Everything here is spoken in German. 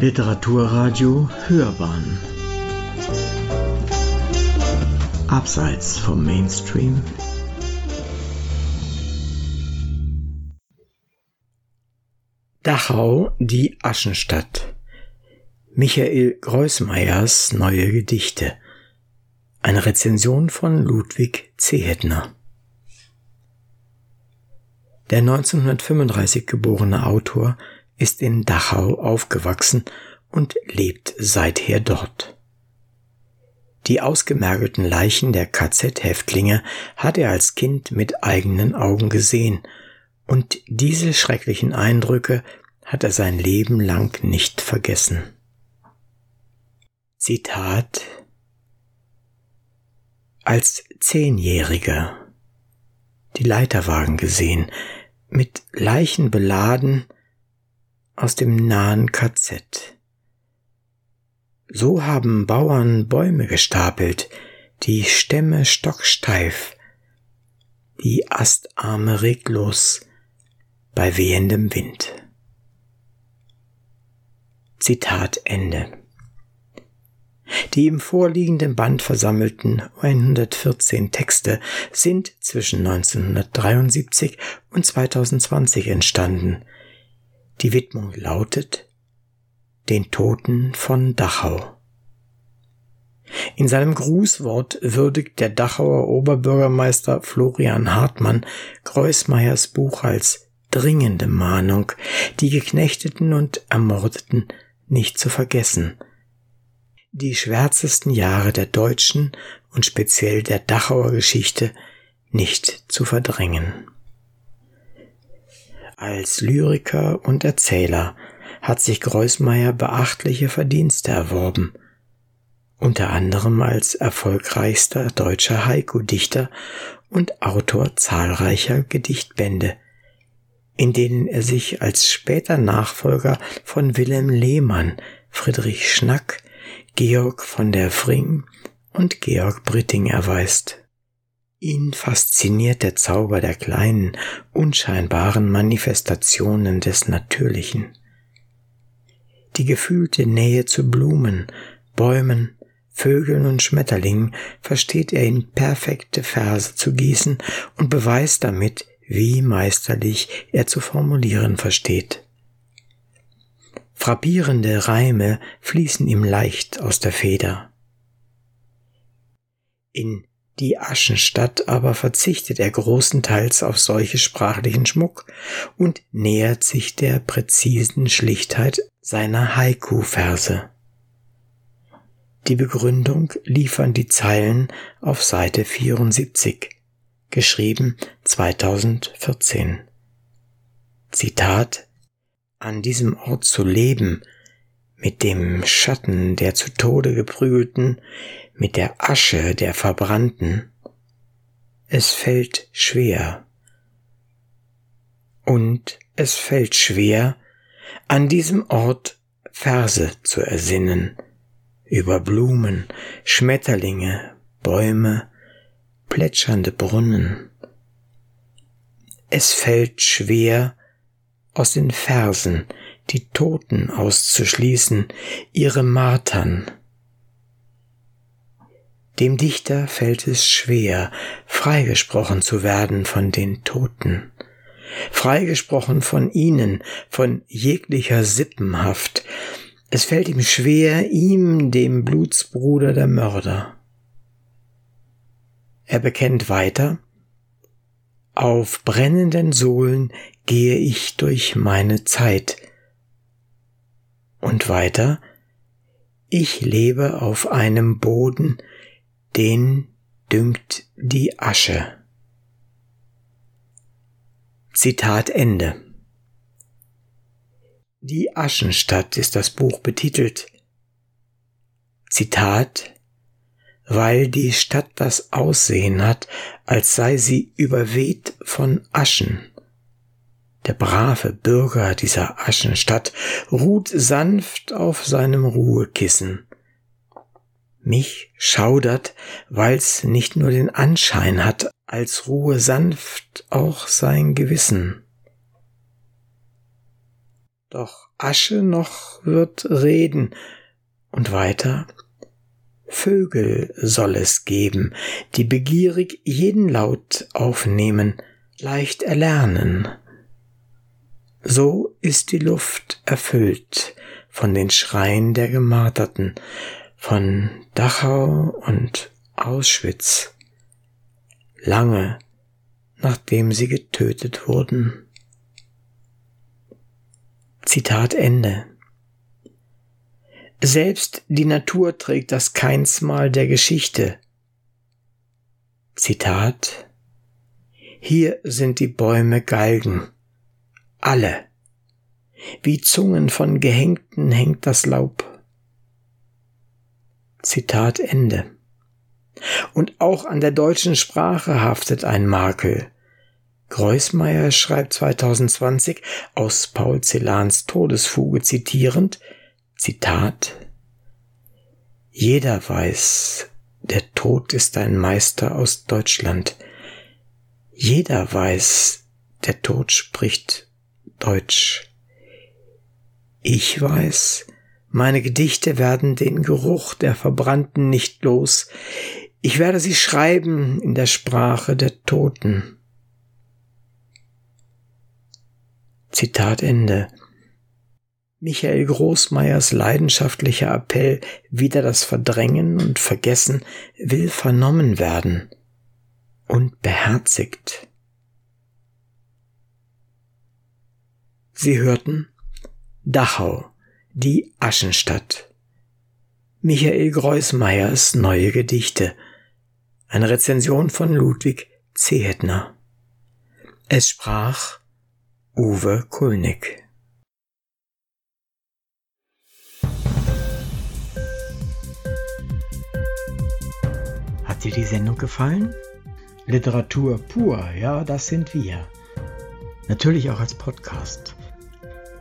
Literaturradio Hörbahn. Abseits vom Mainstream. Dachau, die Aschenstadt. Michael Greusmeyers neue Gedichte. Eine Rezension von Ludwig Zehetner Der 1935 geborene Autor ist in Dachau aufgewachsen und lebt seither dort. Die ausgemergelten Leichen der KZ-Häftlinge hat er als Kind mit eigenen Augen gesehen, und diese schrecklichen Eindrücke hat er sein Leben lang nicht vergessen. Zitat Als Zehnjähriger die Leiterwagen gesehen, mit Leichen beladen, aus dem nahen KZ. So haben Bauern Bäume gestapelt, die Stämme stocksteif, die Astarme reglos bei wehendem Wind. Zitat Ende. Die im vorliegenden Band versammelten 114 Texte sind zwischen 1973 und 2020 entstanden, die Widmung lautet Den Toten von Dachau. In seinem Grußwort würdigt der Dachauer Oberbürgermeister Florian Hartmann Kreusmeyers Buch als dringende Mahnung, die Geknechteten und Ermordeten nicht zu vergessen. Die schwärzesten Jahre der deutschen und speziell der Dachauer Geschichte nicht zu verdrängen. Als Lyriker und Erzähler hat sich Greusmeier beachtliche Verdienste erworben, unter anderem als erfolgreichster deutscher Haiku-Dichter und Autor zahlreicher Gedichtbände, in denen er sich als später Nachfolger von Wilhelm Lehmann, Friedrich Schnack, Georg von der Fring und Georg Britting erweist. Ihn fasziniert der Zauber der kleinen, unscheinbaren Manifestationen des Natürlichen. Die gefühlte Nähe zu Blumen, Bäumen, Vögeln und Schmetterlingen versteht er in perfekte Verse zu gießen und beweist damit, wie meisterlich er zu formulieren versteht. Frappierende Reime fließen ihm leicht aus der Feder. In die Aschenstadt aber verzichtet er großenteils auf solche sprachlichen Schmuck und nähert sich der präzisen Schlichtheit seiner Haiku-Verse. Die Begründung liefern die Zeilen auf Seite 74, geschrieben 2014. Zitat An diesem Ort zu leben, mit dem Schatten der zu Tode geprügelten, mit der Asche der Verbrannten. Es fällt schwer. Und es fällt schwer, an diesem Ort Verse zu ersinnen, über Blumen, Schmetterlinge, Bäume, plätschernde Brunnen. Es fällt schwer, aus den Versen die Toten auszuschließen, ihre Martern, dem Dichter fällt es schwer, freigesprochen zu werden von den Toten, freigesprochen von ihnen, von jeglicher Sippenhaft. Es fällt ihm schwer, ihm, dem Blutsbruder der Mörder. Er bekennt weiter, auf brennenden Sohlen gehe ich durch meine Zeit. Und weiter, ich lebe auf einem Boden, den düngt die Asche. Zitat Ende. Die Aschenstadt ist das Buch betitelt. Zitat weil die Stadt das Aussehen hat, als sei sie überweht von Aschen. Der brave Bürger dieser Aschenstadt ruht sanft auf seinem Ruhekissen. Mich schaudert, weil's nicht nur den Anschein hat, als ruhe sanft auch sein Gewissen. doch Asche noch wird reden. Und weiter, Vögel soll es geben, die begierig jeden Laut aufnehmen, leicht erlernen. So ist die Luft erfüllt von den Schreien der Gemarterten, von Dachau und Auschwitz, lange nachdem sie getötet wurden. Zitat Ende. Selbst die Natur trägt das Keinsmal der Geschichte. Zitat Hier sind die Bäume Galgen, alle. Wie Zungen von Gehängten hängt das Laub. Zitat Ende. Und auch an der deutschen Sprache haftet ein Makel. Greusmeier schreibt 2020 aus Paul Celans Todesfuge zitierend, Zitat, Jeder weiß, der Tod ist ein Meister aus Deutschland. Jeder weiß, der Tod spricht Deutsch. Ich weiß, meine Gedichte werden den Geruch der Verbrannten nicht los. Ich werde sie schreiben in der Sprache der Toten. Zitat Ende. Michael Großmeyers leidenschaftlicher Appell wider das Verdrängen und Vergessen will vernommen werden und beherzigt. Sie hörten Dachau, die Aschenstadt. Michael Greusmeyers neue Gedichte. Eine Rezension von Ludwig Zehetner. Es sprach Uwe Kulnig. Hat dir die Sendung gefallen? Literatur pur, ja, das sind wir. Natürlich auch als Podcast.